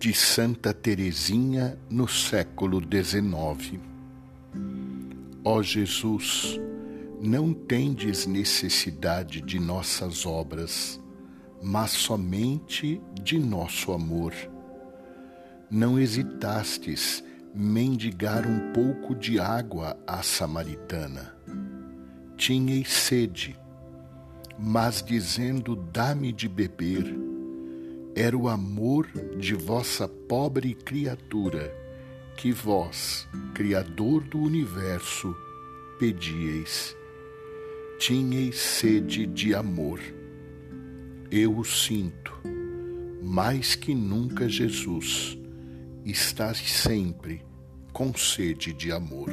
de Santa Teresinha no século XIX. Ó Jesus, não tendes necessidade de nossas obras, mas somente de nosso amor. Não hesitastes mendigar um pouco de água à samaritana. Tinhais sede, mas dizendo: Dá-me de beber era o amor de vossa pobre criatura, que vós, Criador do universo, pedieis. Tinhais sede de amor. Eu o sinto, mais que nunca, Jesus, estás sempre com sede de amor.